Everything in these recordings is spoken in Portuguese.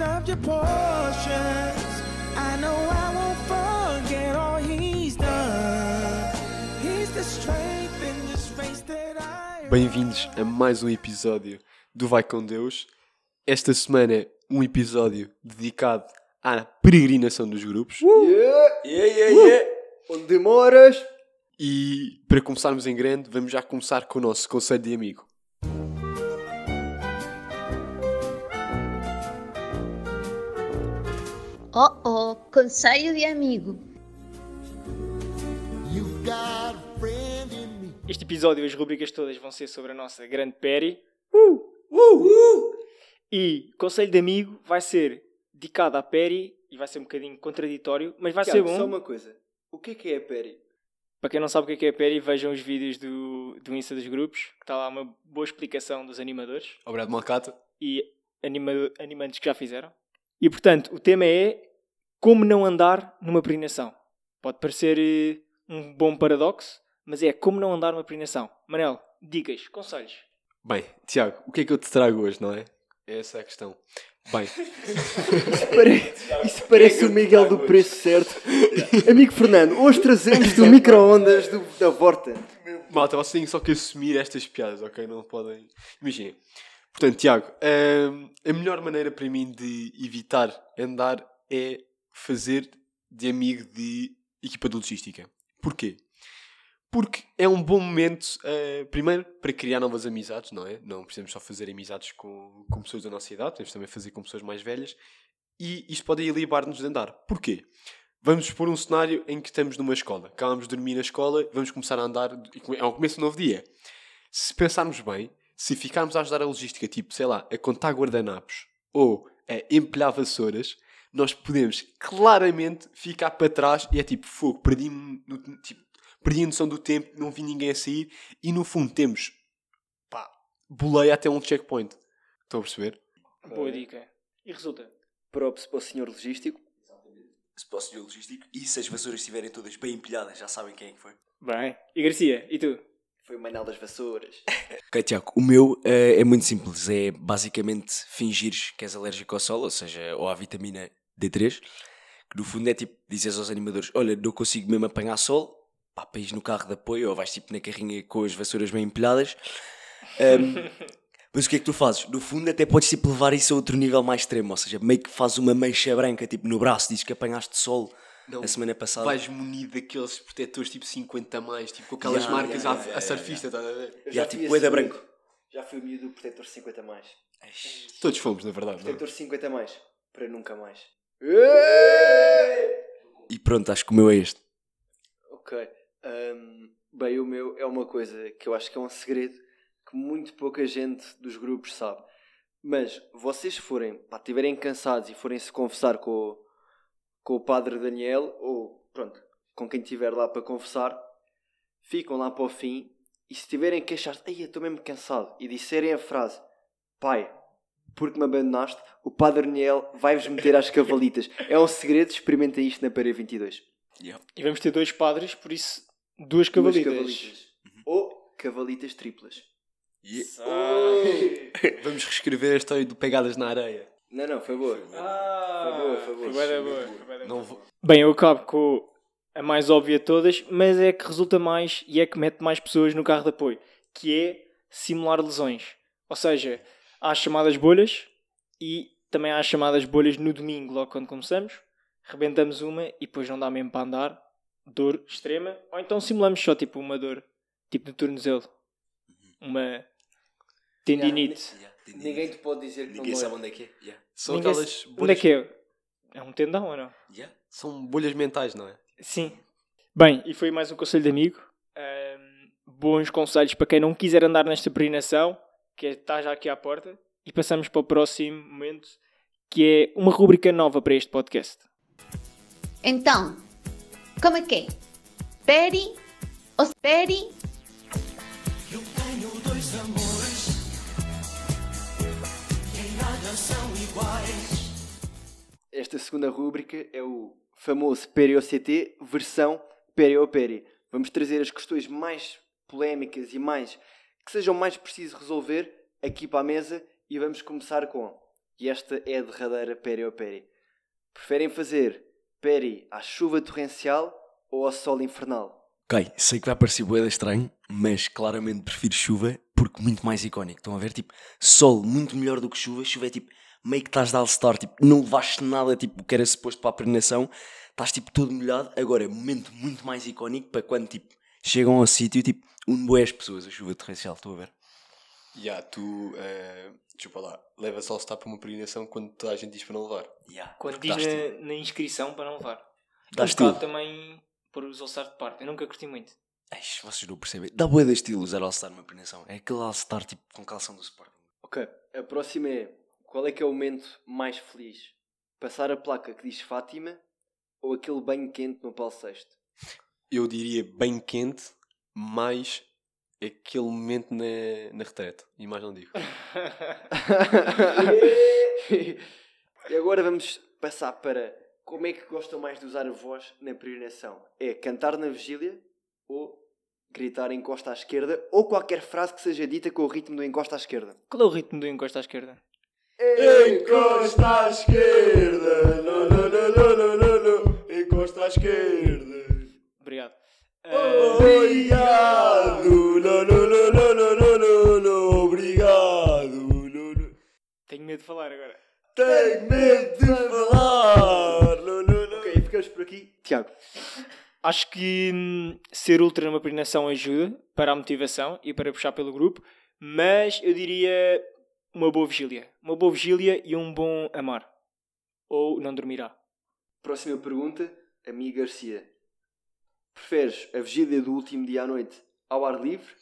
of your portions. I know I won't forget all He's done. He's the strength in this race that I Bem-vindos a mais um episódio do Vai com Deus. Esta semana é um episódio dedicado à peregrinação dos grupos. Yeah, yeah, yeah, yeah. Onde demoras? E para começarmos em grande, vamos já começar com o nosso conselho de amigo. Oh oh, conselho de amigo. You've got a friend in me. Este episódio, as rubricas todas vão ser sobre a nossa grande Perry. E Conselho de Amigo vai ser dedicado à Perry e vai ser um bocadinho contraditório, mas vai ser Tiago, bom. Só uma coisa. O que é que é a Perry? Para quem não sabe o que é que é a Perry, vejam os vídeos do, do Insta dos grupos, que está lá uma boa explicação dos animadores Obrigado, Malcata. e anima, animantes que já fizeram. E portanto, o tema é como não andar numa peregrinação. Pode parecer eh, um bom paradoxo, mas é como não andar numa peregrinação. Manel, dicas, conselhos. Bem, Tiago, o que é que eu te trago hoje, não é? Essa é a questão. Bem, Pare- Isso parece o Miguel do preço certo. Amigo Fernando, hoje trazemos do micro-ondas do- da Vorta. malta, vocês têm só que assumir estas piadas, ok? Não podem. Imaginem. Portanto, Tiago, hum, a melhor maneira para mim de evitar andar é fazer de amigo de equipa de logística. Porquê? Porque é um bom momento, eh, primeiro, para criar novas amizades, não é? Não precisamos só fazer amizades com, com pessoas da nossa idade, podemos também fazer com pessoas mais velhas. E isto pode alibar-nos de andar. Porquê? Vamos pôr um cenário em que estamos numa escola. Acabamos de dormir na escola, vamos começar a andar. É o começo um novo dia. Se pensarmos bem, se ficarmos a ajudar a logística, tipo, sei lá, a contar guardanapos ou a empilhar vassouras, nós podemos claramente ficar para trás e é tipo, fogo, perdi-me tipo, perdi a noção do tempo, não vi ninguém a sair e no fundo temos, pá, boleia até um checkpoint. Estão a perceber? Boa dica. E resulta? Props para o senhor logístico. se para o senhor logístico e se as vassouras estiverem todas bem empilhadas, já sabem quem é que foi. Bem. E Garcia, e tu? Foi o Manel das Vassouras. Ok, Tiago, o meu eh, é muito simples. É basicamente fingires que és alérgico ao sol, ou seja, ou à vitamina D3, que no fundo é tipo, dizes aos animadores, olha, não consigo mesmo apanhar sol, pá, para no carro de apoio, ou vais tipo na carrinha com as vassouras bem empilhadas. Ahm, mas o que é que tu fazes? No fundo até podes tipo levar isso a outro nível mais extremo, ou seja, meio que fazes uma mancha branca tipo no braço, dizes que apanhaste sol Não, a semana passada. Vais munido daqueles protetores tipo 50 a mais, tipo com aquelas Yeah, marcas yeah, à, yeah, a yeah, surfista, estás a ver? Já, tipo, da branco. Já fui o miúdo do protetor 50 mais. Todos fomos, na verdade. não é? Protetor 50 mais. Para nunca mais. E pronto, acho que o meu é este. Ok. Ahm, bem, o meu é uma coisa que eu acho que é um segredo que muito pouca gente dos grupos sabe. Mas vocês forem, pá, estiverem cansados e forem se confessar com o, com o padre Daniel, ou pronto, com quem estiver lá para confessar, ficam lá para o fim e se tiverem que achar, ai, eu estou mesmo cansado, e disserem a frase, pai, porque me abandonaste, o padre Daniel vai-vos meter às cavalitas. É um segredo, experimentem isto na Parede 22. E vamos ter dois padres, por isso, duas Duas cavalitas. cavalitas. Ou cavalitas triplas. Vamos reescrever a história do Pegadas na Areia. Não, não, foi boa. Ah, Foi boa, foi boa. boa, foi da Não boa. vou... Bem, eu acabo com a mais óbvia de todas, mas é que resulta mais e é que mete mais pessoas no carro de apoio, que é simular lesões. Ou seja, há as chamadas bolhas e também há as chamadas bolhas no domingo, logo quando começamos. Rebentamos uma e depois não dá mesmo para andar, dor extrema, ou então simulamos só tipo uma dor, tipo no tornozelo, uma tendinite. Yeah, entendi. Ninguém te pode dizer que Ninguém não sabe é. onde é que é. Yeah. São Ninguém aquelas se- Onde é bolhas... que é? É um tendão ou não? Yeah. São bolhas mentais, não é? Sim. Bem, e foi mais um conselho de amigo. Ahm, bons conselhos para quem não quiser andar nesta peregrinação, que é- está já aqui à porta. E passamos para o próximo momento, que é uma rubrica nova para este podcast. Então, como é que é? Peri ou Peri? Eu tenho dois amores que em nada são iguais. Esta segunda rúbrica é o famoso Peri-OCT versão Peri-Operi. Vamos trazer as questões mais polémicas e mais que sejam mais preciso resolver aqui para a mesa e vamos começar com e esta é a derradeira Peri-Operi. Preferem fazer Peri à chuva torrencial ou ao sol infernal? Ok, sei que vai parecer boeda estranho, mas claramente prefiro chuva porque muito mais icónico. Estão a ver, tipo, sol muito melhor do que chuva. Chuva é tipo, meio que estás de All-Star, tipo, não levaste nada, tipo, que era suposto para a peregrinação. Estás tipo todo molhado. Agora, momento muito mais icónico para quando, tipo, chegam ao sítio, tipo, une bué as pessoas, a chuva torrencial. Estou a ver. Ya, tu, eh, desculpa lá, levas All Star para uma peregrinação quando toda a gente diz para não levar. Yeah, Quando porque diz dás na, na inscrição para não levar. Dá um estilo. bocado também por os All-Star de parte. Eu nunca curti muito. Eish, vocês não percebem. Dá boa de estilo usar All-Star numa peregrinação. É aquele All-Star, tipo, com calção do Sporting. Ok, a próxima é qual é que é o momento mais feliz? Passar a placa que diz Fátima ou aquele banho quente no Paulo VI? Eu diria bem quente, mais aquele momento na, na retrete. E mais não digo. e agora vamos passar para como é que gostam mais de usar a voz na peregrinação? É cantar na vigília ou gritar encosta à esquerda ou qualquer frase que seja dita com o ritmo do encosta à esquerda? Qual é o ritmo do encosto à esquerda? Encosta à esquerda, que hum, ser ultra numa peregrinação ajuda para a motivação e para puxar pelo grupo, mas eu diria uma boa vigília. Uma boa vigília e um bom amar. Ou não dormirá. Próxima pergunta, amigo Garcia. Preferes a vigília do último dia à noite ao ar livre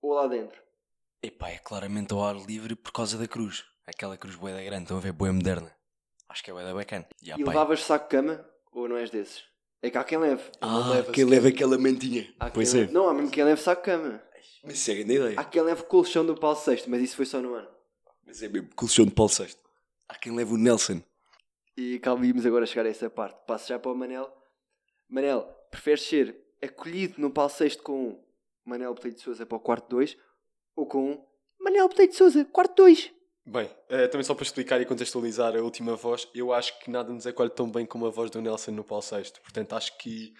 ou lá dentro? Epá, é claramente ao ar livre por causa da cruz. Aquela cruz boeda grande, estão a ver, boa moderna. Acho que é boeda bacana. E, E pá, levavas saco de cama ou não és desses? É que há quem leve. Ah, leva quem leva aquela mantinha. Há Pois é. leve- Não, há mesmo quem leve saco cama. Mas isso é grande ideia. Há quem leve colchão do Paulo VI, mas isso foi só no ano. Mas é mesmo, colchão de Paulo VI. Há quem leva o Nelson. E calma, vimos agora chegar a essa parte. Passo já para o Manel. Manel, preferes ser acolhido no Paulo VI com um Manel Botelho de Souza para o quarto 2 ou com um Manel Botelho de Souza, quarto 2? Bem, eh, também só para explicar e contextualizar a última voz, eu acho que nada nos acolhe tão bem como a voz do Nelson no Paulo VI. Portanto, acho que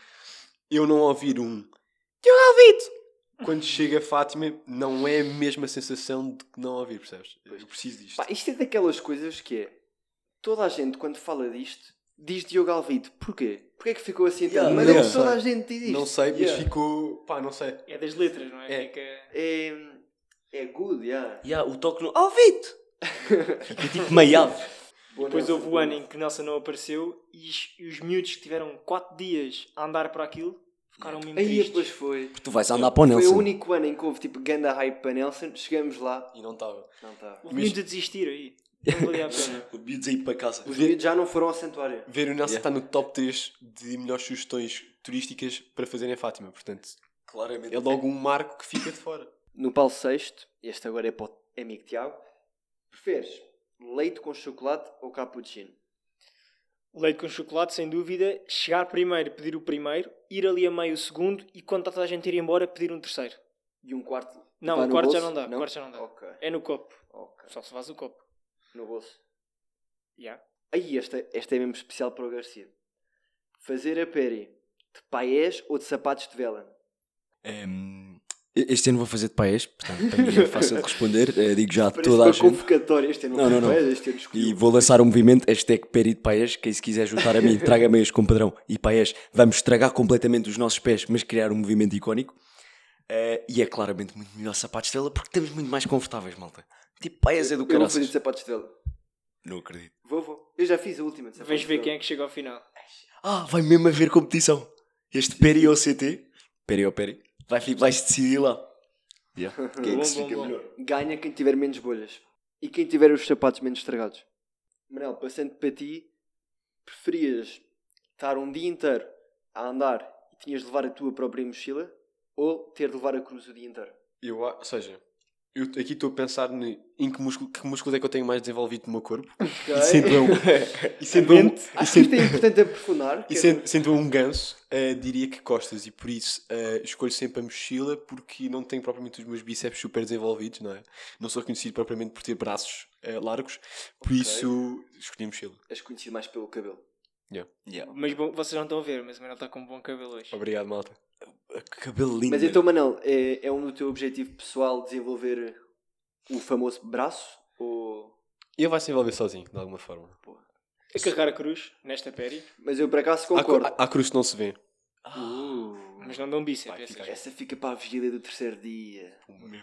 eu não ouvir um Diogo Alvito quando chega a Fátima não é a mesma sensação de que não ouvir, percebes? Eu preciso disto. Pá, isto é daquelas coisas que é. Toda a gente, quando fala disto, diz Diogo Alvito. Porquê? Porquê é que ficou assim? Yeah, tanto? Mas não é toda a gente diz isto. Não sei, mas Yeah. ficou. pá, não sei. É das letras, não é? É. Fica- É, é good, yeah. Há o toque no Alvito! Fica tipo meiado. Depois houve o ano em que Nelson não apareceu e os, e os miúdos que tiveram 4 dias a andar para aquilo ficaram mesmo Aí tristes. depois foi. Tu vais andar para o Foi Nelson. o único ano em que houve tipo ganda hype para Nelson. Chegamos lá. E não estava. Não está. Houve miúdos a desistir aí. Não valia a pena. O miúdos aí para casa. Os miúdos já não foram ao santuário. Ver o Nelson Yeah. está no top 3 de melhores sugestões turísticas para fazerem a Fátima. Portanto, Claramente. é logo um marco que fica de fora. No Paulo VI, este agora é para o amigo Tiago. Preferes leite com chocolate ou cappuccino? Leite com chocolate, sem dúvida. Chegar primeiro, pedir o primeiro. Ir ali a meio o segundo. E quando está toda a gente a ir embora, pedir um terceiro. E um quarto? Não, Vai o no quarto já não dá. O quarto já não dá. Ok, É no copo. ok. Só se faz o copo. No bolso. Yeah. Aí, esta, esta é mesmo especial para o Garcia. Fazer a peri de paés ou de sapatos de vela? Ehm, este ano vou fazer de paés, portanto, para mim é fácil de responder. Eh, digo já a Parece toda a uma gente. convocatória. Este ano Não, não, não. paés, este ano E escolhi. vou lançar um movimento, hashtag Peri de Paes, quem se quiser juntar a mim, traga meias com padrão e Paes. Vamos estragar completamente os nossos pés, mas criar um movimento icónico. Eh, e é claramente muito melhor sapatos dela porque estamos muito mais confortáveis, malta. Tipo, Paes é do Eu vou fazer de sapatos de vela. Não acredito. Vou, vou. Eu já fiz a última de de ver quem é que chega ao final. Ah, vai mesmo haver competição. Este Peri ou CT, Peri ou Peri, vai, fi- vais decidir lá. Yeah. Quem é que se fica melhor? Ganha quem tiver menos bolhas. E quem tiver os sapatos menos estragados. Manel, passando para ti, preferias estar um dia inteiro a andar e tinhas de levar a tua própria mochila ou ter de levar a cruz o dia inteiro? Eu, ou seja, Eu aqui estou a pensar ne- em que músculo, que músculo é que eu tenho mais desenvolvido no meu corpo. Ok. E sendo eu, e sendo eu, e Acho que isto é importante aprofundar. e é- sendo, sendo um ganso, eh, diria que costas. E por isso eh, escolho sempre a mochila porque não tenho propriamente os meus bíceps super desenvolvidos, não é? Não sou conhecido propriamente por ter braços eh, largos. Por Ok. isso escolhi a mochila. És conhecido mais pelo cabelo. Yeah. Mas bom, vocês não estão a ver, mas o Manel está com um bom cabelo hoje. Obrigado, malta. Cabelo lindo. Mas então, Manel, é, é um do teu objetivo pessoal desenvolver o famoso braço? Ou... Ele vai se envolver sozinho, de alguma forma. A carregar a cruz nesta péri, Mas eu por acaso concordo. há, há cruz que não se vê. Uh, mas não dão bíceps. Vai essas. ficar. essa fica para a vigília do terceiro dia.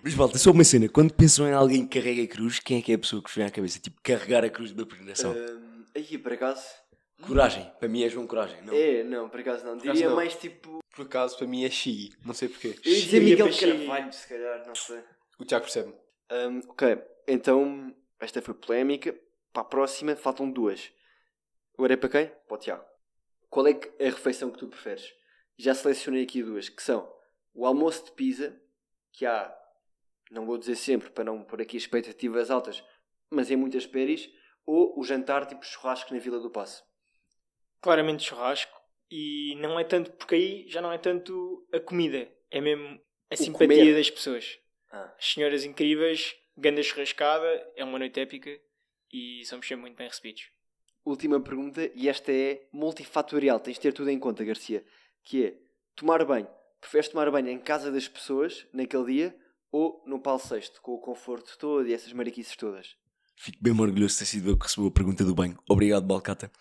Mas volta, só uma cena. Quando pensam em alguém que carrega a cruz, quem é que é a pessoa que vos vem à cabeça? Tipo, carregar a cruz da peregrinação. Hum, aí, por acaso. Coragem. Para mim é João Coragem. Não. É, não, por acaso não. acaso Diria não. mais tipo. Por acaso, para mim é Xi. Não sei porquê. Eu ia dizer Miguel. Carvalho, se calhar, não sei. O Tiago percebe. Hum, ok, então esta foi polémica. Para a próxima, faltam duas. Agora é para quem? Para o Tiago. Qual é a refeição que tu preferes? Já selecionei aqui duas, que são o almoço de pizza, que há, não vou dizer sempre para não pôr aqui expectativas altas, mas em muitas péris, ou o jantar tipo churrasco na Vila do Passo. Claramente churrasco. E não é tanto, porque aí já não é tanto a comida, é mesmo a simpatia comer. das pessoas. Ah. As senhoras incríveis, ganda churrascada, é uma noite épica e somos sempre muito bem recebidos. Última pergunta, e esta é multifatorial, tens de ter tudo em conta, Garcia, que é tomar banho. Preferes tomar banho em casa das pessoas naquele dia ou no Paulo VI, com o conforto todo e essas mariquices todas? Fico bem orgulhoso de ter sido eu que recebeu a pergunta do banho. Obrigado, Balcata.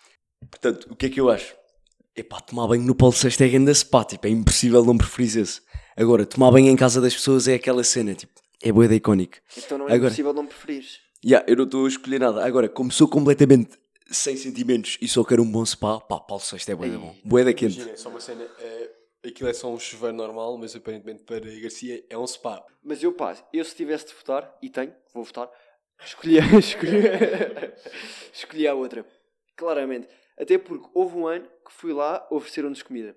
Portanto, o que é que eu acho? Epá, tomar banho no Paulo VI é grande spa, tipo, é impossível não preferir esse. Agora, tomar banho em casa das pessoas é aquela cena, tipo, é boa da icónica. Então não é Agora- possível não preferires. Ya, eu não estou a escolher nada. Agora, como sou completamente sem sentimentos e só quero um bom spa, pá, Paulo VI é bué da bom. Bué da quente. Imagina, só uma cena. é, aquilo é só um chuveiro normal, mas aparentemente para Garcia é um spa. Mas eu, pá, eu se tivesse de votar, e tenho, vou votar, escolhi, escolhi, escolhi a outra. Claramente. Até porque houve um ano que fui lá ofereceram-nos comida.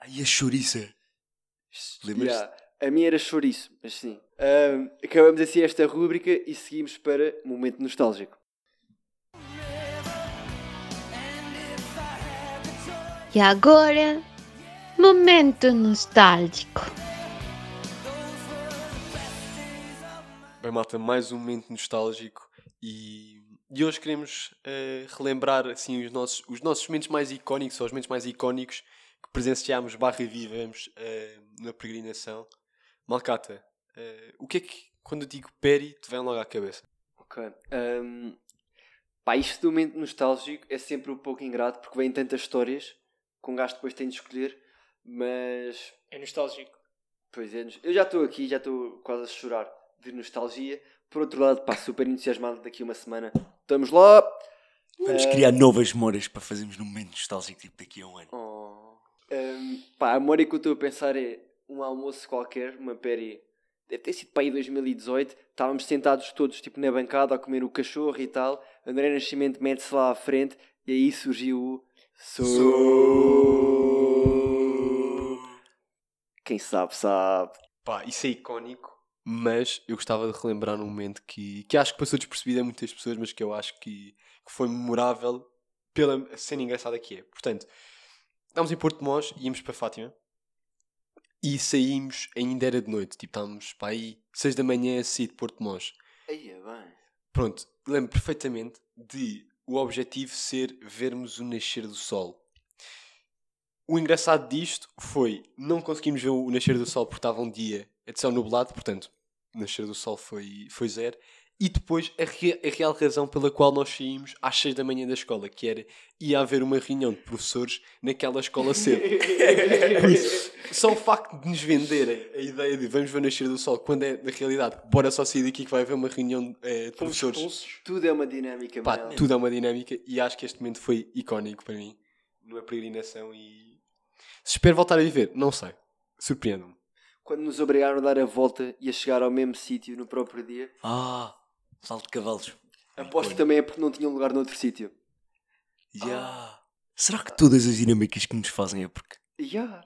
Ai, a chouriça. Lembras-te? Yeah. A minha era chouriço, mas sim. Ahm, acabamos assim esta rúbrica e seguimos para Momento Nostálgico. E agora, momento nostálgico. Bem, malta, mais um momento nostálgico e, e hoje queremos eh, relembrar assim, os, nossos, os nossos momentos mais icónicos, ou os momentos mais icónicos que presenciámos barra vivemos eh, na peregrinação. Malcata, eh, o que é que, quando eu digo Peri, te vem logo à cabeça? Ok. Ahm, pá, isto do momento nostálgico é sempre um pouco ingrato porque vêm tantas histórias que um gajo depois tem de escolher, mas É nostálgico. Pois é, eu já estou aqui, já estou quase a chorar de nostalgia. Por outro lado, pá, super entusiasmado daqui a uma semana. Estamos lá! Vamos Eh, criar novas memórias para fazermos num momento nostálgico, tipo, daqui a um ano. Oh. Ahm, pá, a memória que eu estou a pensar é um almoço qualquer, uma péri. Deve ter sido para aí 2018. Estávamos sentados todos tipo na bancada a comer o cachorro e tal. André Nascimento mete-se lá à frente e aí surgiu o. Sou. Quem sabe, sabe. Pá, isso é icónico, mas eu gostava de relembrar um momento que, que acho que passou despercebido a muitas pessoas, mas que eu acho que, que foi memorável pela cena engraçada que é. Portanto, estávamos em Porto de Mós, íamos para Fátima e saímos, ainda era de noite, tipo, estávamos para aí 6 da manhã a sair de Porto de Mós. Aí é bem. Pronto, lembro perfeitamente de o objetivo ser vermos o nascer do sol. O engraçado disto foi não conseguimos ver o nascer do sol porque estava um dia de céu nublado, portanto, nascer do sol foi, foi zero. E depois a, rea- a real razão pela qual nós saímos às 6 da manhã da escola, que era ia haver uma reunião de professores naquela escola cedo. Isso, só o facto de nos venderem a ideia de vamos ver o nascer do sol, quando é na realidade, bora só sair daqui que vai haver uma reunião eh, de Fomos professores. expulsos. Tudo é uma dinâmica, Pá, tudo é uma dinâmica e acho que este momento foi icónico para mim numa peregrinação e se espero voltar a viver, não sei. Surpreendo-me. Quando nos obrigaram a dar a volta e a chegar ao mesmo sítio no próprio dia, Ah, salto de cavalos. aposto que também é porque não tinham lugar noutro sítio. Ya. Será que todas as dinâmicas que nos fazem é porque. Ya.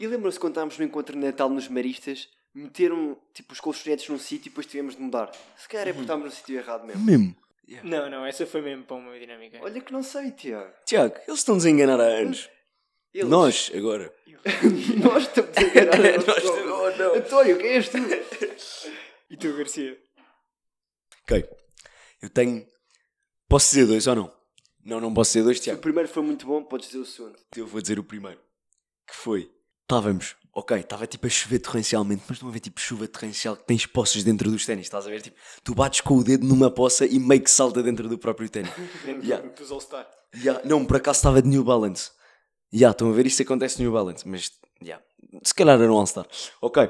E lembram-se quando estávamos no encontro de Natal nos Maristas, meteram tipo, os colchonetes num sítio e depois tivemos de mudar. Se calhar é porque estávamos no sítio errado mesmo. Mesmo. Não, não, essa foi mesmo para uma dinâmica. Olha que não sei, Tiago. Tiago, eles estão-nos a enganar há anos. Eles- Nós, agora. Nós estamos a enganar. a nós oh, não. António, quem és tu? E tu, Garcia? Ok. Eu tenho. Posso dizer dois ou não? Não, não posso dizer dois, Se o Tiago. primeiro foi muito bom, podes dizer o segundo. Eu vou dizer o primeiro. Que foi. Estávamos, ok, estava tipo a chover torrencialmente, mas não a ver tipo chuva torrencial que tens poças dentro dos ténis, estás a ver? Tipo, tu bates com o dedo numa poça e meio que salta dentro do próprio ténis. Yeah. Dos All-Star. Yeah, Não, por acaso estava de New Balance. Já, estão a ver? Isto acontece no New Balance, mas yeah, se calhar era um All-Star. Ok,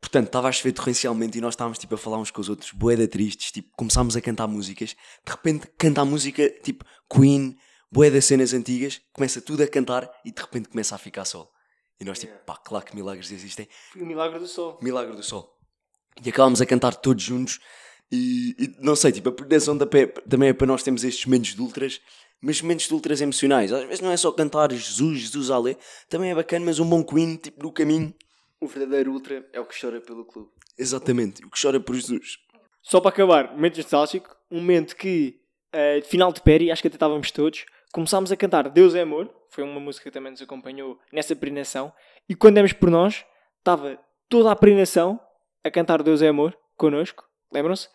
portanto, estava a chover torrencialmente e nós estávamos tipo a falar uns com os outros, boeda tristes, tipo, começámos a cantar músicas, de repente canta a música tipo Queen, boeda cenas antigas, começa tudo a cantar e de repente começa a ficar sol. E nós tipo, pá, claro que milagres existem, o milagre do sol. Milagre do Sol. E acabámos a cantar todos juntos. E, e não sei, tipo, a proteção da pé também é para nós termos estes momentos de ultras, mas momentos de ultras emocionais. Às vezes não é só cantar Jesus, Jesus Ale, também é bacana, mas um bom Queen, tipo, no caminho. O verdadeiro ultra é o que chora pelo clube. Exatamente, o que chora por Jesus. Só para acabar, momento nostálgico, um momento que, eh, de final de Perry, acho que até estávamos todos, começámos a cantar Deus é Amor, foi uma música que também nos acompanhou nessa peregrinação, e quando demos por nós, estava toda a peregrinação a cantar Deus é Amor, connosco, lembram-se?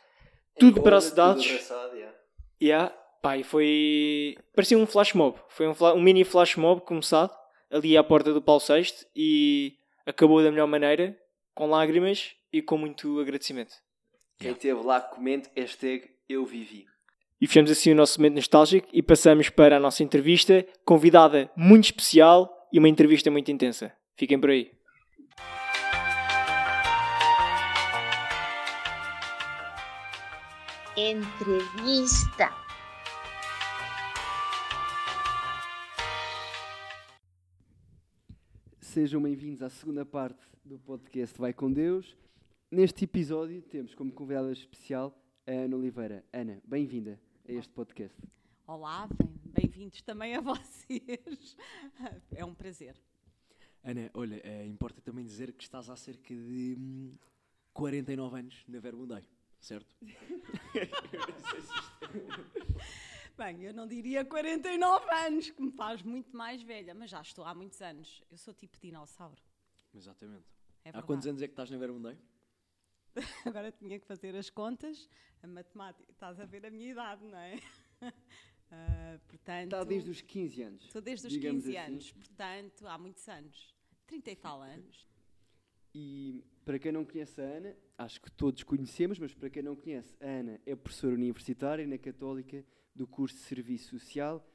Tudo para as cidades. Tudo abraçado, yeah. Yeah. Pá, e foi. parecia um flash mob, foi um, fla- um mini flash mob começado ali à porta do Paulo VI e acabou da melhor maneira, com lágrimas e com muito agradecimento. Quem esteve lá, comente hashtag eu vivi. E fechamos assim o nosso momento nostálgico e passamos para a nossa entrevista, convidada muito especial e uma entrevista muito intensa. Fiquem por aí. Entrevista. Sejam bem-vindos à segunda parte do podcast Vai com Deus. Neste episódio temos como convidada especial a Ana Oliveira. Ana, bem-vinda a este podcast. Olá, bem- bem-vindos também a vocês. É um prazer. Ana, olha, eh, importa também dizer que estás há cerca de hum, 49 anos na Verbundai, certo? Bem, eu não diria 49 anos, que me faz muito mais velha, mas já estou há muitos anos. Eu sou tipo dinossauro. Exatamente. É Há quantos anos é que estás na Verbundai? Agora tinha que fazer as contas, a matemática. Estás a ver a minha idade, não é? Ah, portanto, Está desde os 15 anos. estou desde os digamos 15 assim. anos, portanto, há muitos anos. 30 e tal anos. E para quem não conhece a Ana, acho que todos conhecemos, mas para quem não conhece, a Ana é professora universitária na Católica do curso de Serviço Social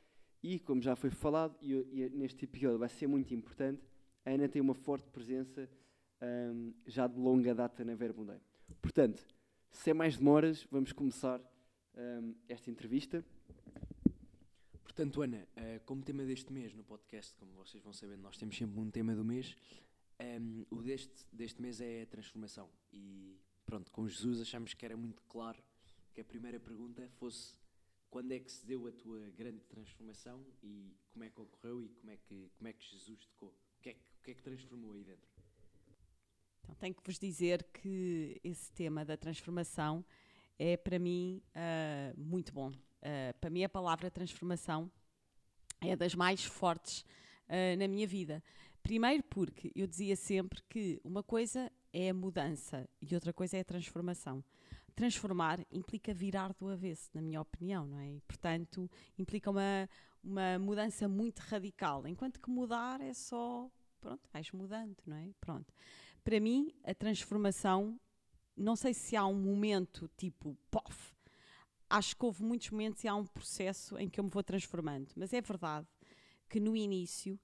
e, como já foi falado, e, e neste episódio vai ser muito importante, a Ana tem uma forte presença ahm, já de longa data na Verbundei. Portanto, sem mais demoras, vamos começar ahm, esta entrevista. Portanto, Ana, eh, como tema deste mês no podcast, como vocês vão sabendo, nós temos sempre um tema do mês. Ehm, o deste, deste mês é a transformação. E pronto, com Jesus achamos que era muito claro que a primeira pergunta fosse quando é que se deu a tua grande transformação e como é que ocorreu e como é que, como é que Jesus tocou? O que é que, o que, é que transformou aí dentro? Então, tenho que vos dizer que esse tema da transformação é para mim ah, muito bom. Ah, para mim, a palavra transformação é das mais fortes ah, na minha vida. Primeiro, porque eu dizia sempre que uma coisa é a mudança e outra coisa é a transformação. Transformar implica virar do avesso, na minha opinião, não é? E, portanto, implica uma, uma mudança muito radical, enquanto que mudar é só, pronto, vais mudando, não é? Pronto. Para mim, a transformação, não sei se há um momento tipo, pof, acho que houve muitos momentos e há um processo em que eu me vou transformando, mas é verdade que no início,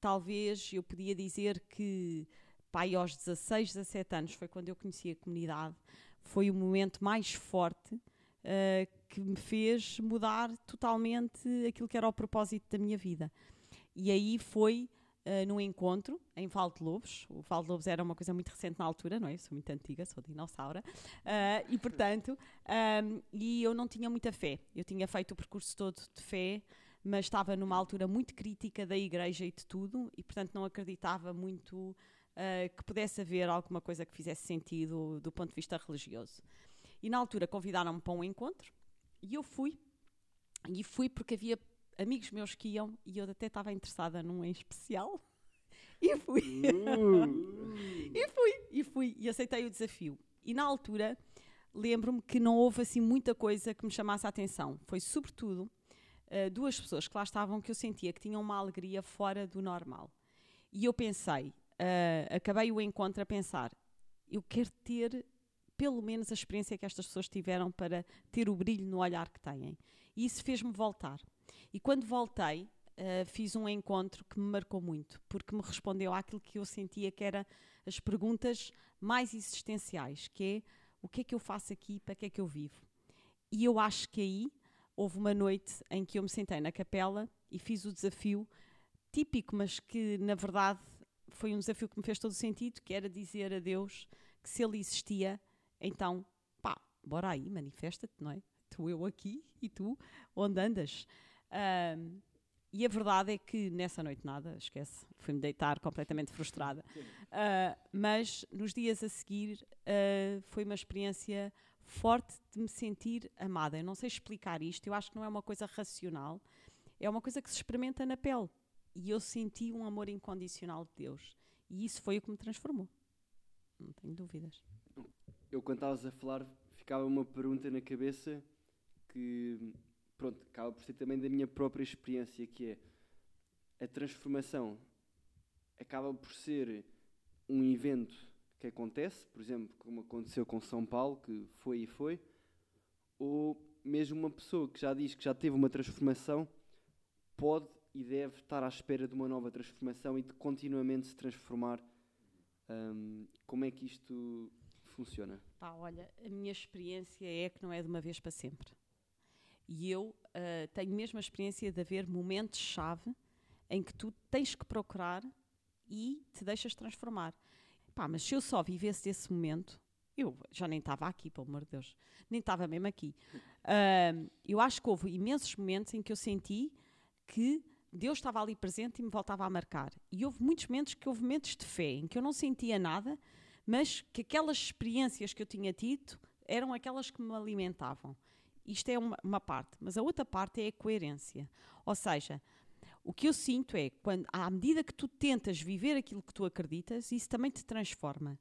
talvez eu podia dizer que, pai, aos 16, 17 anos, foi quando eu conheci a comunidade, foi o momento mais forte eh, que me fez mudar totalmente aquilo que era o propósito da minha vida. E aí foi uh, num encontro em Val de Lobos. O Val de Lobos era uma coisa muito recente na altura, não é? Eu sou muito antiga, sou dinossauro. Uh, e portanto, um, e eu não tinha muita fé. Eu tinha feito o percurso todo de fé, mas estava numa altura muito crítica da igreja e de tudo, e portanto não acreditava muito ah, que pudesse haver alguma coisa que fizesse sentido do ponto de vista religioso. E na altura convidaram-me para um encontro e eu fui. E fui porque havia amigos meus que iam e eu até estava interessada num em especial. E fui. e fui, e fui, e aceitei o desafio. E na altura, lembro-me que não houve assim muita coisa que me chamasse a atenção. Foi sobretudo eh, duas pessoas que lá estavam que eu sentia que tinham uma alegria fora do normal. E eu pensei, eh, acabei o encontro a pensar, eu quero ter pelo menos a experiência que estas pessoas tiveram para ter o brilho no olhar que têm. E isso fez-me voltar. E quando voltei, eh, fiz um encontro que me marcou muito, porque me respondeu àquilo que eu sentia que era as perguntas mais existenciais, que é o que é que eu faço aqui, para que é que eu vivo? E eu acho que aí houve uma noite em que eu me sentei na capela e fiz o desafio típico, mas que na verdade foi um desafio que me fez todo sentido, que era dizer a Deus que se ele existia, então, pá, bora aí, manifesta-te, não é? Tu, eu aqui e tu, onde andas? Ahm, e a verdade é que nessa noite nada, esquece, fui-me deitar completamente frustrada. Ah, mas nos dias a seguir ah, foi uma experiência forte de me sentir amada. Eu não sei explicar isto, eu acho que não é uma coisa racional, é uma coisa que se experimenta na pele. E eu senti um amor incondicional de Deus. E isso foi o que me transformou. Não tenho dúvidas. Eu, quando estavas a falar, ficava uma pergunta na cabeça que, pronto, acaba por ser também da minha própria experiência, que é a transformação acaba por ser um evento que acontece, por exemplo, como aconteceu com São Paulo, que foi e foi, ou mesmo uma pessoa que já diz que já teve uma transformação pode e deve estar à espera de uma nova transformação e de continuamente se transformar. Hum, como é que isto funciona? Olha, a minha experiência é que não é de uma vez para sempre. E eu ah, tenho mesmo a experiência de haver momentos-chave em que tu tens que procurar e te deixas transformar. Pá, mas se eu só vivesse esse momento, eu já nem estava aqui, pelo amor de Deus. Nem estava mesmo aqui. Ah, eu acho que houve imensos momentos em que eu senti que Deus estava ali presente e me voltava a marcar. E houve muitos momentos que houve momentos de fé, em que eu não sentia nada, mas que aquelas experiências que eu tinha tido eram aquelas que me alimentavam. Isto é uma, uma parte. Mas a outra parte é a coerência. Ou seja, o que eu sinto é, quando, à medida que tu tentas viver aquilo que tu acreditas, isso também te transforma.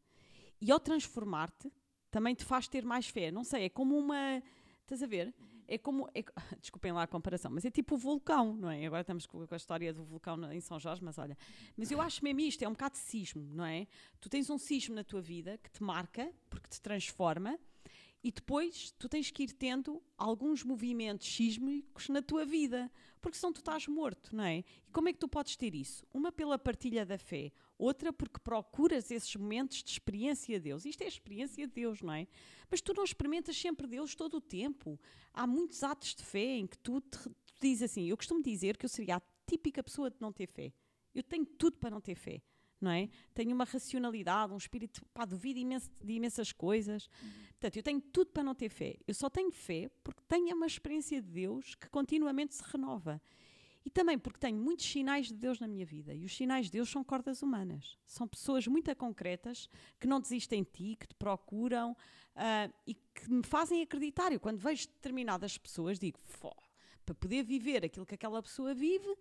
E ao transformar-te, também te faz ter mais fé. Não sei, é como uma. Estás a ver? É como. é- desculpem lá a comparação, mas é tipo o vulcão, não é? Agora estamos com a história do vulcão em São Jorge, mas olha. Mas eu acho mesmo isto, é um bocado de sismo, não é? Tu tens um sismo na tua vida que te marca, porque te transforma, e depois tu tens que ir tendo alguns movimentos sísmicos na tua vida, porque senão tu estás morto, não é? E como é que tu podes ter isso? Uma pela partilha da fé, outra porque procuras esses momentos de experiência de Deus. Isto é experiência de Deus, não é? Mas tu não experimentas sempre Deus todo o tempo. Há muitos atos de fé em que tu, te, tu dizes assim, eu costumo dizer que eu seria a típica pessoa de não ter fé. Eu tenho tudo para não ter fé. Não é? Tenho uma racionalidade, um espírito, pá, duvido imenso, de imensas coisas. Portanto, eu tenho tudo para não ter fé. Eu só tenho fé porque tenho uma experiência de Deus que continuamente se renova. E também porque tenho muitos sinais de Deus na minha vida. E os sinais de Deus são cordas humanas. São pessoas muito concretas que não desistem de ti, que te procuram ah, e que me fazem acreditar. Eu, quando vejo determinadas pessoas, digo: para poder viver aquilo que aquela pessoa vive,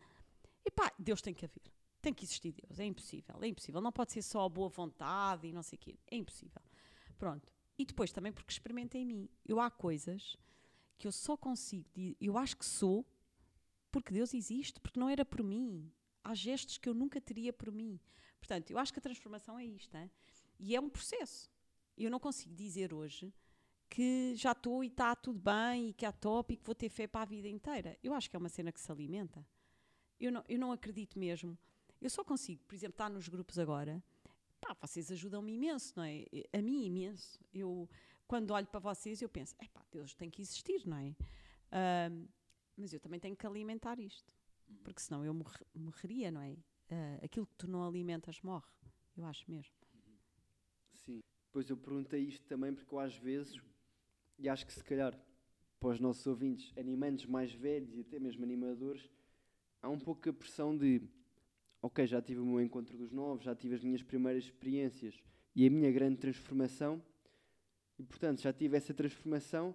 epá, Deus tem que haver. Tem que existir Deus. É impossível. É impossível. Não pode ser só boa vontade e não sei o quê. É impossível. Pronto. E depois também porque experimento em mim. Eu há coisas que eu só consigo. Eu acho que sou porque Deus existe, porque não era por mim. Há gestos que eu nunca teria por mim. Portanto, eu acho que a transformação é isto. hein? E é um processo. Eu não consigo dizer hoje que já estou e está tudo bem e que há top e que vou ter fé para a vida inteira. Eu acho que é uma cena que se alimenta. Eu não, eu não acredito mesmo. Eu só consigo, por exemplo, estar nos grupos agora. Pá, vocês ajudam-me imenso, não é? A mim imenso. Eu, quando olho para vocês, eu penso, é pá, Deus tem que existir, não é? Ahm, mas eu também tenho que alimentar isto. Porque senão eu morre- morreria, não é? Ah, aquilo que tu não alimentas morre. Eu acho mesmo. Sim. Pois eu perguntei isto também porque eu às vezes, e acho que se calhar para os nossos ouvintes, animantes mais velhos e até mesmo animadores, há um pouco a pressão de ok, já tive o meu encontro dos novos, já tive as minhas primeiras experiências e a minha grande transformação, e portanto já tive essa transformação,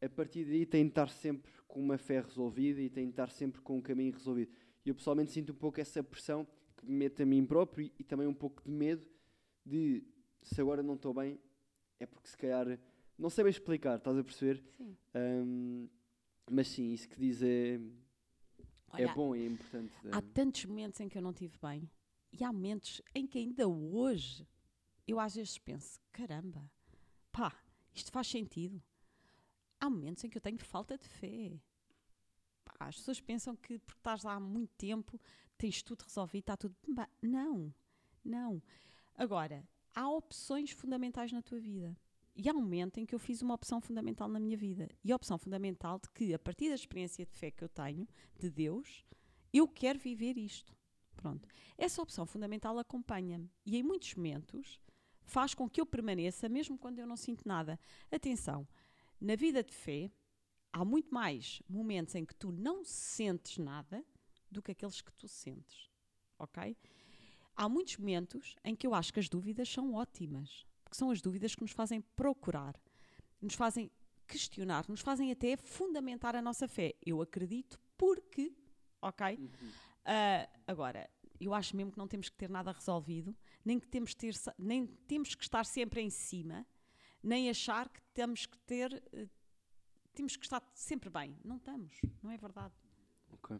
a partir daí tenho de estar sempre com uma fé resolvida e tenho de estar sempre com um caminho resolvido. E eu pessoalmente sinto um pouco essa pressão que me mete a mim próprio e, e também um pouco de medo de se agora não estou bem, é porque se calhar não sei bem explicar, estás a perceber? Sim. Ahm, mas sim, isso que diz é, é Olha, bom e é importante. Há tantos momentos em que eu não tive bem. E há momentos em que ainda hoje eu às vezes penso: caramba, pá, isto faz sentido. Há momentos em que eu tenho falta de fé. As pessoas pensam que porque estás lá há muito tempo tens tudo resolvido, está tudo. Não, não. Agora, há opções fundamentais na tua vida. E há um momento em que eu fiz uma opção fundamental na minha vida. E a opção fundamental de que, a partir da experiência de fé que eu tenho, de Deus, eu quero viver isto. Pronto. Essa opção fundamental acompanha-me. E em muitos momentos faz com que eu permaneça, mesmo quando eu não sinto nada. Atenção, na vida de fé, há muito mais momentos em que tu não sentes nada do que aqueles que tu sentes. Ok? Há muitos momentos em que eu acho que as dúvidas são ótimas, porque são as dúvidas que nos fazem procurar, nos fazem questionar, nos fazem até fundamentar a nossa fé. Eu acredito porque, ok? Ah, agora, eu acho mesmo que não temos que ter nada resolvido, nem que temos, ter, nem temos que estar sempre em cima, nem achar que temos que ter, eh, temos que estar sempre bem. Não estamos, não é verdade? Ok.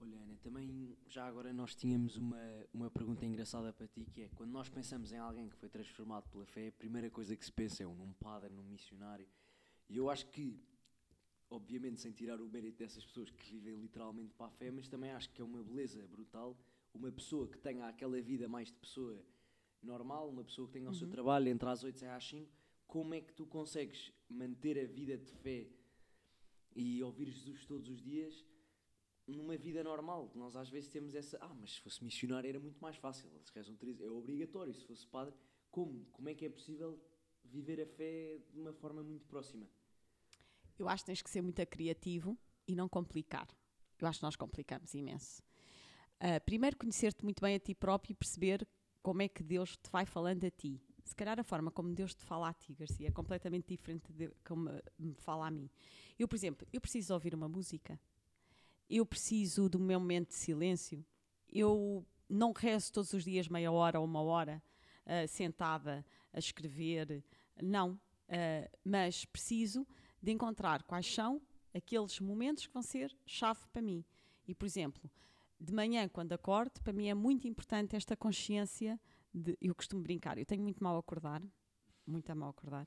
Olha, Ana, também já agora nós tínhamos uma, uma pergunta engraçada para ti, que é quando nós pensamos em alguém que foi transformado pela fé, a primeira coisa que se pensa é um num padre, num missionário. E eu acho que, obviamente, sem tirar o mérito dessas pessoas que vivem literalmente para a fé, mas também acho que é uma beleza brutal uma pessoa que tenha aquela vida mais de pessoa normal, uma pessoa que tenha o seu trabalho entre às 8 e às 5, como é que tu consegues manter a vida de fé e ouvir Jesus todos os dias numa vida normal. Nós às vezes temos essa. Ah, mas se fosse missionário era muito mais fácil. Se rezam três, é obrigatório. Se fosse padre, como? Como é que é possível viver a fé de uma forma muito próxima? Eu acho que tens que ser muito criativo e não complicar. Eu acho que nós complicamos imenso. Ah, primeiro, conhecer-te muito bem a ti próprio e perceber como é que Deus te vai falando a ti. Se calhar a forma como Deus te fala a ti, Garcia, é completamente diferente de como me fala a mim. Eu, por exemplo, eu preciso ouvir uma música. Eu preciso do meu momento de silêncio. Eu não rezo todos os dias meia hora ou uma hora ah, sentada a escrever. Não. Ah, mas preciso de encontrar quais são aqueles momentos que vão ser chave para mim. E, por exemplo, de manhã, quando acordo, para mim é muito importante esta consciência de. Eu costumo brincar, eu tenho muito mal a acordar, muito a mal acordar.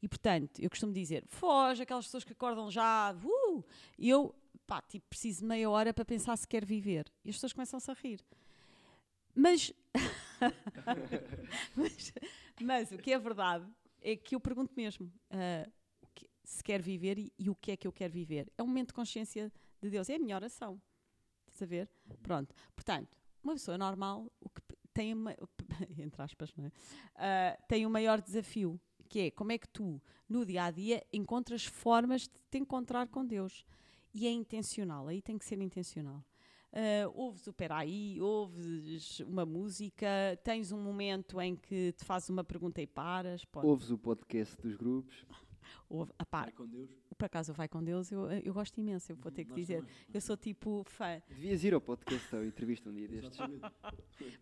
E, portanto, eu costumo dizer: foge, aquelas pessoas que acordam já, uh! Eu, pá, tipo, preciso de meia hora para pensar se quero viver. E as pessoas começam-se a rir. Mas, mas, mas o que é verdade é que eu pergunto mesmo que- se quer viver e, e o que é que eu quero viver. É um momento de consciência de Deus, é a minha oração. Estás a ver? Pronto. Portanto, uma pessoa normal o que tem, uma, entre aspas, não é? Ah, tem um maior desafio, que é como é que tu, no dia a dia, encontras formas de te encontrar com Deus. E é intencional, aí tem que ser intencional. Ah, ouves o peraí, ouves uma música, tens um momento em que te fazes uma pergunta e paras. Pode, Ouves o podcast dos grupos. Ouve, ah, pá, Vai com Deus. por acaso o Vai com Deus, eu, eu gosto imenso, eu vou ter que Nós dizer. também. Eu sou tipo fã. Devias ir ao podcast ou entrevista um dia destes.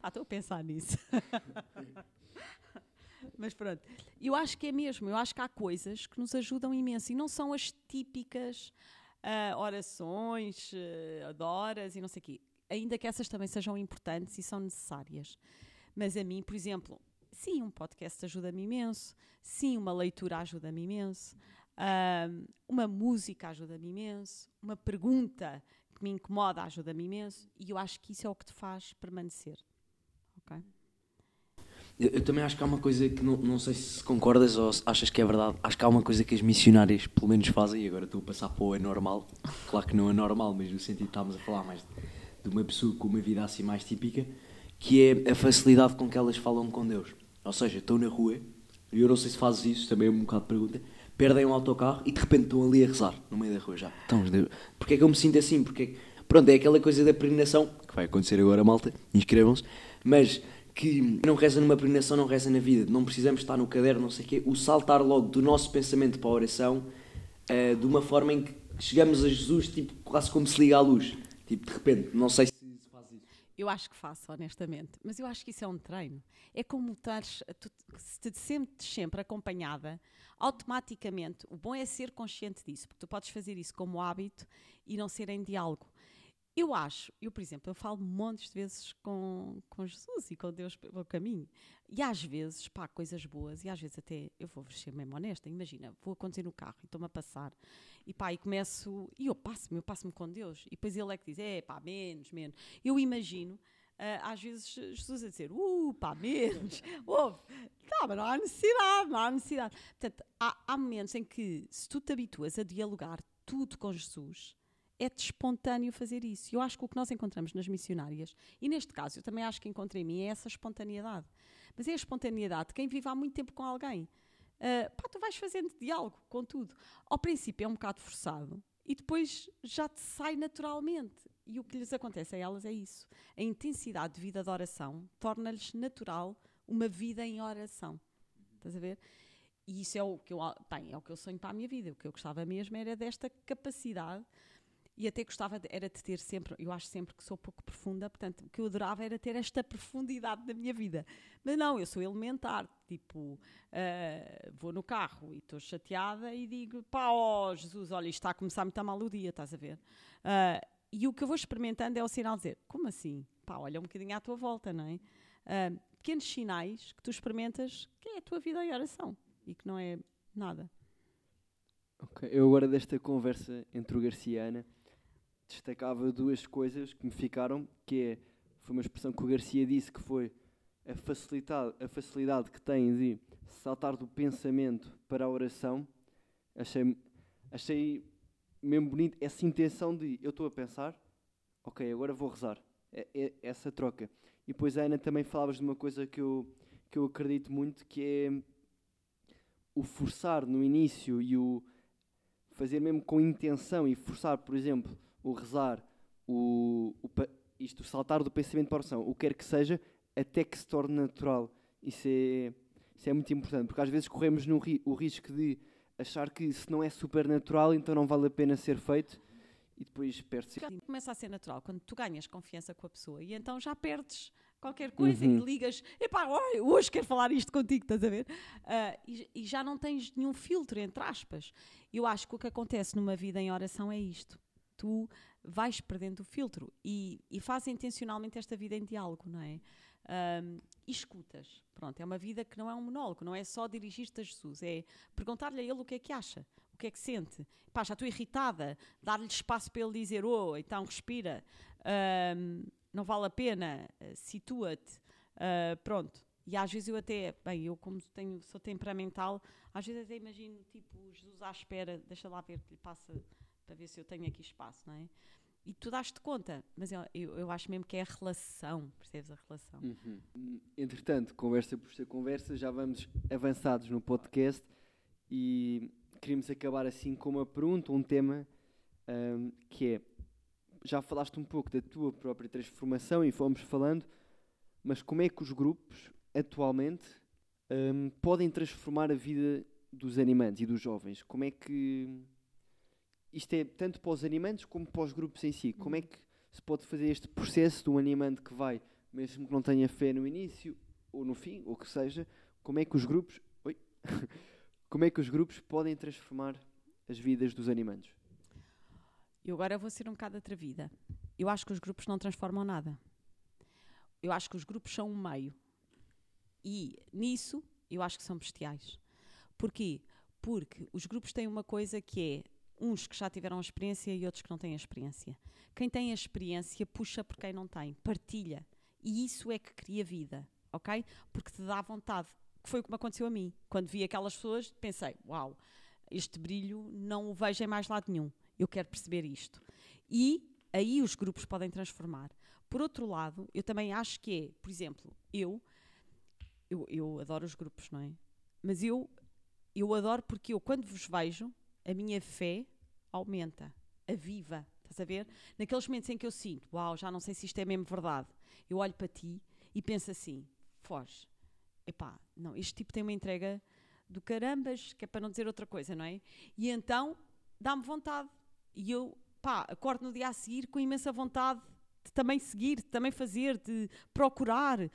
Ah, estou a pensar nisso. Mas pronto, eu acho que é mesmo, eu acho que há coisas que nos ajudam imenso e não são as típicas ah, orações, ah, adoras e não sei o quê. Ainda que essas também sejam importantes e são necessárias. Mas a mim, por exemplo, sim, um podcast ajuda-me imenso, sim, uma leitura ajuda-me imenso, ah, uma música ajuda-me imenso, uma pergunta que me incomoda ajuda-me imenso e eu acho que isso é o que te faz permanecer. Ok? Eu, também acho que há uma coisa que não, não sei se concordas ou se achas que é verdade. Acho que há uma coisa que as missionárias pelo menos fazem, e agora estou a passar para o é normal. Claro que não é normal, mas no sentido que estávamos a falar mais de uma pessoa com uma vida assim mais típica, que é a facilidade com que elas falam com Deus. Ou seja, estão na rua, e eu não sei se fazes isso, também é um bocado de pergunta, perdem um autocarro e de repente estão ali a rezar no meio da rua já. Então, porque é que eu me sinto assim? Porque é que- pronto, é aquela coisa da peregrinação, que vai acontecer agora, malta, inscrevam-se, mas que não reza numa peregrinação, não reza na vida, não precisamos estar no caderno, não sei o quê, o saltar logo do nosso pensamento para a oração, eh, de uma forma em que chegamos a Jesus, tipo, quase como se liga à luz, tipo, de repente, não sei se se faz isso. Eu acho que faço, honestamente. Mas eu acho que isso é um treino. É como estares, se te sentes sempre acompanhada, automaticamente, o bom é ser consciente disso, porque tu podes fazer isso como hábito e não ser em diálogo. Eu acho, eu, por exemplo, eu falo montes de vezes com, com Jesus e com Deus pelo caminho. E às vezes, pá, coisas boas, e às vezes até, eu vou ser mesmo honesta, imagina, vou conduzir no carro e estou-me a passar, e pá, e começo, e eu passo-me, eu passo-me com Deus, e depois ele é que diz, é pá, menos, menos. Eu imagino, ah, às vezes, Jesus a dizer, uh, pá, menos, ouve, tá, mas não há necessidade, não há necessidade. Portanto, há, há momentos em que, se tu te habituas a dialogar tudo com Jesus, é-te espontâneo fazer isso. Eu acho que o que nós encontramos nas missionárias, e neste caso eu também acho que encontrei em mim, é essa espontaneidade. Mas é a espontaneidade de quem vive há muito tempo com alguém. Ah, pá, tu vais fazendo diálogo com tudo. Ao princípio é um bocado forçado e depois já te sai naturalmente. E o que lhes acontece a elas é isso. A intensidade de vida de oração torna-lhes natural uma vida em oração. Estás a ver? E isso é o que eu, bem, é o que eu sonho para a minha vida. O que eu gostava mesmo era desta capacidade e até gostava de, era de ter sempre, eu acho sempre que sou pouco profunda, portanto, o que eu adorava era ter esta profundidade na minha vida. Mas não, eu sou elementar, tipo, ah, vou no carro e estou chateada e digo, pá, ó Jesus, olha, isto está a começar muito a mal o dia, estás a ver? Ah, e o que eu vou experimentando é o sinal de dizer, como assim? Pá, olha um bocadinho à tua volta, não é? Ah, pequenos sinais que tu experimentas que é a tua vida em oração e que não é nada. Ok, Eu agora desta conversa entre o Garcia e a Ana destacava duas coisas que me ficaram, que é, foi uma expressão que o Garcia disse que foi a facilidade, a facilidade que tem de saltar do pensamento para a oração. Achei, achei mesmo bonito essa intenção de eu estou a pensar, ok, agora vou rezar. É, é essa troca. E depois, Ana, também falavas de uma coisa que eu, que eu acredito muito, que é o forçar no início e o fazer mesmo com intenção e forçar, por exemplo, o rezar, o, o isto, o saltar do pensamento para a oração, o que quer que seja, até que se torne natural. Isso é, isso é muito importante, porque às vezes corremos no ri- o risco de achar que se não é super natural, então não vale a pena ser feito e depois perde-se. Começa a ser natural quando tu ganhas confiança com a pessoa e então já perdes qualquer coisa Uhum. e ligas, epá, hoje quero falar isto contigo, estás a ver? Ah, e, e já não tens nenhum filtro, entre aspas. Eu acho que o que acontece numa vida em oração é isto. Tu vais perdendo o filtro e, e intencionalmente esta vida em diálogo, não é? Ahm, e escutas. Pronto, é uma vida que não é um monólogo, não é só dirigir-te a Jesus, é perguntar-lhe a ele o que é que acha, o que é que sente. Pá, já estou irritada, dar-lhe espaço para ele dizer, oh, então respira, ahm, não vale a pena, eh, situa-te, ah, pronto. E às vezes eu até, bem, eu como tenho, sou temperamental, às vezes até imagino, tipo, Jesus à espera, deixa lá ver que lhe passa, para ver se eu tenho aqui espaço, não é? E tu dás-te conta, mas eu, eu, eu acho mesmo que é a relação, percebes a relação? Uhum. Entretanto, conversa por ser conversa, já vamos avançados no podcast e queríamos acabar assim com uma pergunta, um tema ahm, que é, já falaste um pouco da tua própria transformação e fomos falando, mas como é que os grupos atualmente ahm, podem transformar a vida dos animantes e dos jovens? Como é que isto é tanto para os animantes como para os grupos em si? Como é que se pode fazer este processo de um animante que vai mesmo que não tenha fé no início ou no fim, ou que seja, como é que os grupos, oi, como é que os grupos podem transformar as vidas dos animantes? Eu agora vou ser um bocado atrevida. Eu acho que os grupos não transformam nada. Eu acho que os grupos são um meio. E nisso eu acho que são bestiais. Porquê? Porque os grupos têm uma coisa que é uns que já tiveram a experiência e outros que não têm a experiência. Quem tem a experiência puxa por quem não tem, partilha. E isso é que cria vida, ok? Porque te dá vontade. Que foi o que me aconteceu a mim. Quando vi aquelas pessoas, pensei: uau, este brilho não o vejo em mais lado nenhum. Eu quero perceber isto. E aí os grupos podem transformar. Por outro lado, eu também acho que é, por exemplo, eu, eu, eu adoro os grupos, não é? Mas eu, eu adoro porque eu, quando vos vejo, a minha fé aumenta, aviva, estás a ver? Naqueles momentos em que eu sinto, uau, já não sei se isto é mesmo verdade, eu olho para ti e penso assim: foge. Epá, não, este tipo tem uma entrega do carambas, que é para não dizer outra coisa, não é? E então dá-me vontade. E eu, pá, acordo no dia a seguir com imensa vontade de também seguir, de também fazer, de procurar, de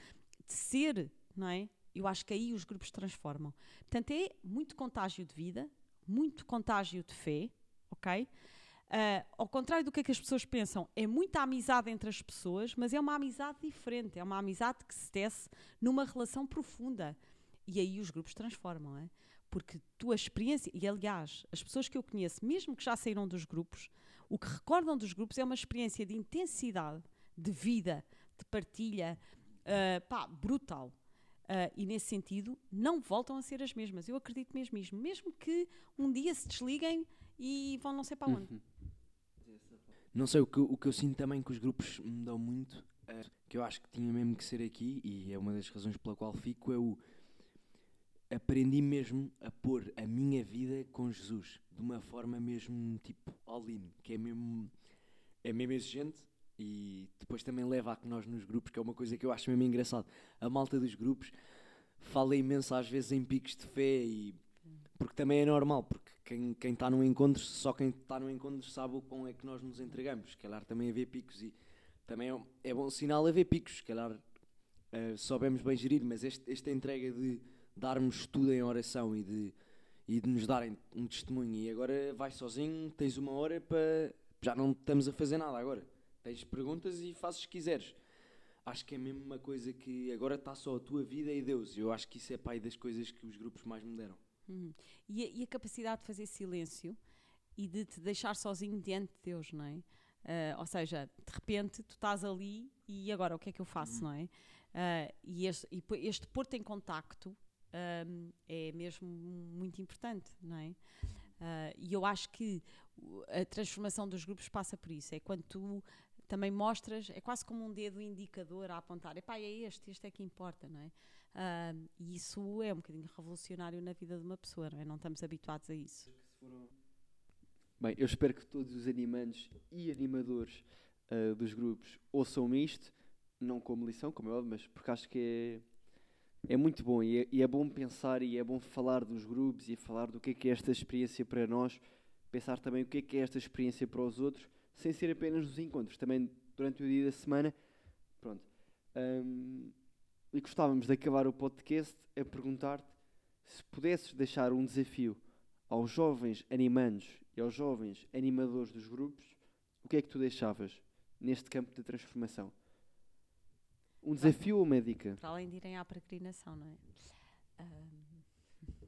ser, não é? Eu acho que aí os grupos transformam. Portanto, é muito contágio de vida, muito contágio de fé, ok? Ah, ao contrário do que, é que as pessoas pensam, é muita amizade entre as pessoas, mas é uma amizade diferente, é uma amizade que se tece numa relação profunda. E aí os grupos transformam, é? Porque tua experiência, e aliás, as pessoas que eu conheço, mesmo que já saíram dos grupos, o que recordam dos grupos é uma experiência de intensidade, de vida, de partilha, ah, pá, brutal. Ah, e nesse sentido, não voltam a ser as mesmas. Eu acredito mesmo mesmo. Mesmo que um dia se desliguem e vão não sei para onde. Não sei, o que, o que eu sinto também que os grupos me dão muito, é, que eu acho que tinha mesmo que ser aqui, e é uma das razões pela qual fico, é o. Aprendi mesmo a pôr a minha vida com Jesus, de uma forma mesmo tipo all-in, que é mesmo, é mesmo exigente e depois também leva a que nós nos grupos, que é uma coisa que eu acho mesmo engraçado, a malta dos grupos fala imenso às vezes em picos de fé e porque também é normal, porque quem está no encontro, só quem está no encontro sabe o quão é que nós nos entregamos. Se calhar também haver picos e também é, é bom sinal haver picos, se calhar eh, soubemos bem gerir, mas este, esta entrega de darmos tudo em oração e de, e de nos darem um testemunho e agora vais sozinho, tens uma hora para. Já não estamos a fazer nada agora. Tens perguntas e fazes se quiseres. Acho que é mesmo uma coisa que agora está só a tua vida e Deus. Eu acho que isso é pai das coisas que os grupos mais me deram. Uhum. E, a, e a capacidade de fazer silêncio e de te deixar sozinho diante de Deus, não é? Ah, ou seja, de repente tu estás ali e agora o que é que eu faço, não é? Ah, e este, e este pôr-te em contacto ahm, é mesmo muito importante, não é? Ah, e eu acho que o- a transformação dos grupos passa por isso. É quando tu também mostras, é quase como um dedo indicador a apontar. Epá, é este, este é que importa, não é? Ah, e isso é um bocadinho revolucionário na vida de uma pessoa, não é? Não estamos habituados a isso. Bem, eu espero que todos os animantes e animadores ah, dos grupos ouçam isto, não como lição, como é óbvio, mas porque acho que é, é muito bom e é, e é bom pensar e é bom falar dos grupos e falar do que é que é esta experiência para nós, pensar também o que é que é esta experiência para os outros, sem ser apenas nos encontros, também durante o dia da semana. Pronto. Ahm, e gostávamos de acabar o podcast a perguntar-te se pudesses deixar um desafio aos jovens animandos e aos jovens animadores dos grupos, o que é que tu deixavas neste campo de transformação? Um desafio ou uma dica? Para além de irem à peregrinação, não é? Ah,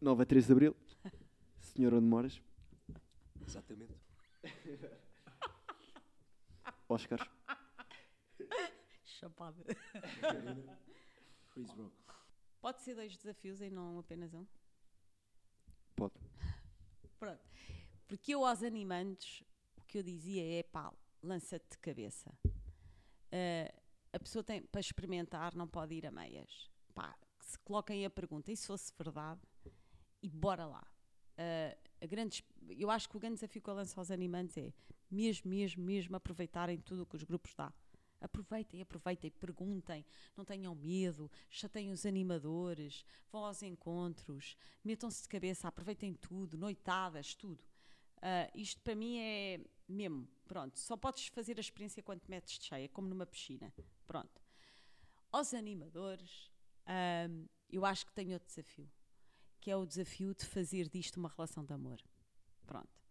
9 a 13 de Abril. Senhor, onde moras? Exatamente. Oscar. chapada. Freeze, bro. Pode ser dois desafios e não apenas um? Pode. Pronto. Porque eu aos animantes, o que eu dizia é pá, lança-te de cabeça. Ah, a pessoa tem, para experimentar, não pode ir a meias. Pá, que se coloquem a pergunta, e se fosse verdade? E bora lá. Ah, a grande, eu acho que o grande desafio que eu lanço aos animantes é mesmo, mesmo, mesmo aproveitarem tudo o que os grupos dá. Aproveitem, aproveitem, perguntem, não tenham medo, chateiem os animadores, vão aos encontros, metam-se de cabeça, aproveitem tudo, noitadas, tudo. Ah, isto para mim é mesmo, pronto, só podes fazer a experiência quando te metes de cheia, como numa piscina, pronto. Aos animadores, ahm, eu acho que tenho outro desafio, que é o desafio de fazer disto uma relação de amor, pronto.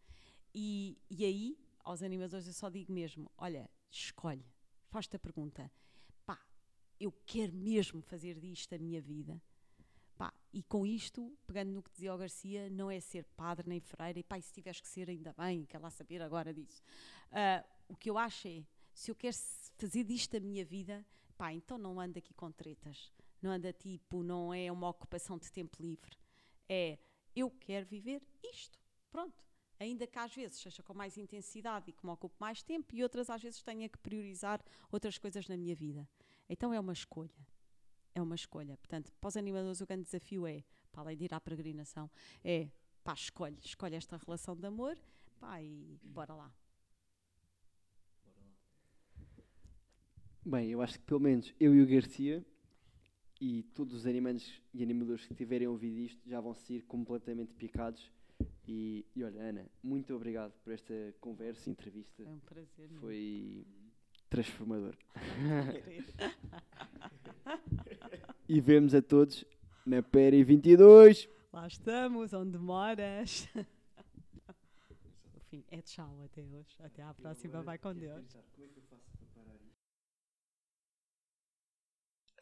E, e aí, aos animadores eu só digo mesmo, olha, escolhe, faz-te a pergunta, pá, eu quero mesmo fazer disto a minha vida, Pá, e com isto, pegando no que dizia o Garcia, não é ser padre nem freira, e pá, e se tiveres que ser, ainda bem, quer lá saber agora disso. Ah, o que eu acho é, se eu quero fazer disto a minha vida, pá, então não anda aqui com tretas. Não anda tipo, não é uma ocupação de tempo livre. É, eu quero viver isto. Pronto. Ainda que às vezes seja com mais intensidade e que me ocupe mais tempo, e outras às vezes tenha que priorizar outras coisas na minha vida. Então é uma escolha é uma escolha. Portanto, para os animadores o grande desafio é, para além de ir à peregrinação, é, pá, escolhe, escolhe esta relação de amor, pá, e bora lá. Bem, eu acho que pelo menos eu e o Garcia e todos os animantes e animadores que tiverem ouvido isto já vão sair completamente picados. E, e olha, Ana, muito obrigado por esta conversa, entrevista. É um prazer. Foi transformador. e vemos a todos na Peri 22. Lá estamos, onde moras. No fim, é tchau, adeus. Até à próxima, vai com Deus.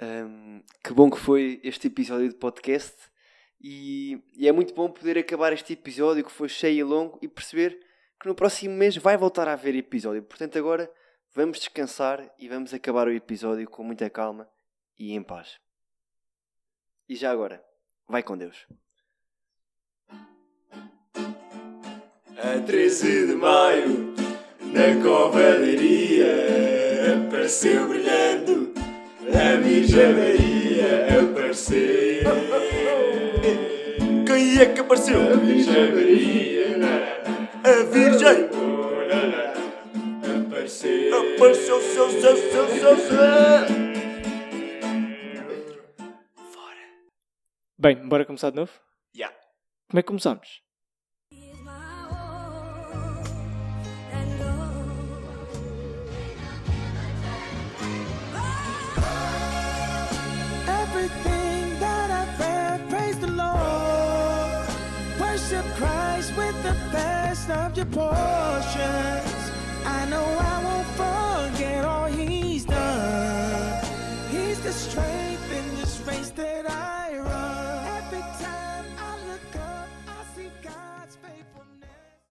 Hum, que bom que foi este episódio de podcast e, e é muito bom poder acabar este episódio que foi cheio e longo e perceber que no próximo mês vai voltar a haver episódio. Portanto, agora vamos descansar e vamos acabar o episódio com muita calma e em paz. E já agora, vai com Deus. A 13 de maio, na covalaria, apareceu brilhando a Virgem Maria. Apareceu. Quem é que apareceu? A Virgem Maria. A Virgem. Apareceu. Apareceu, seu, seu, seu, seu, seu. Bem, bora começar de novo? Yeah. Como é que começamos? of your portions. I know I won't forget all he's done. He's the strength.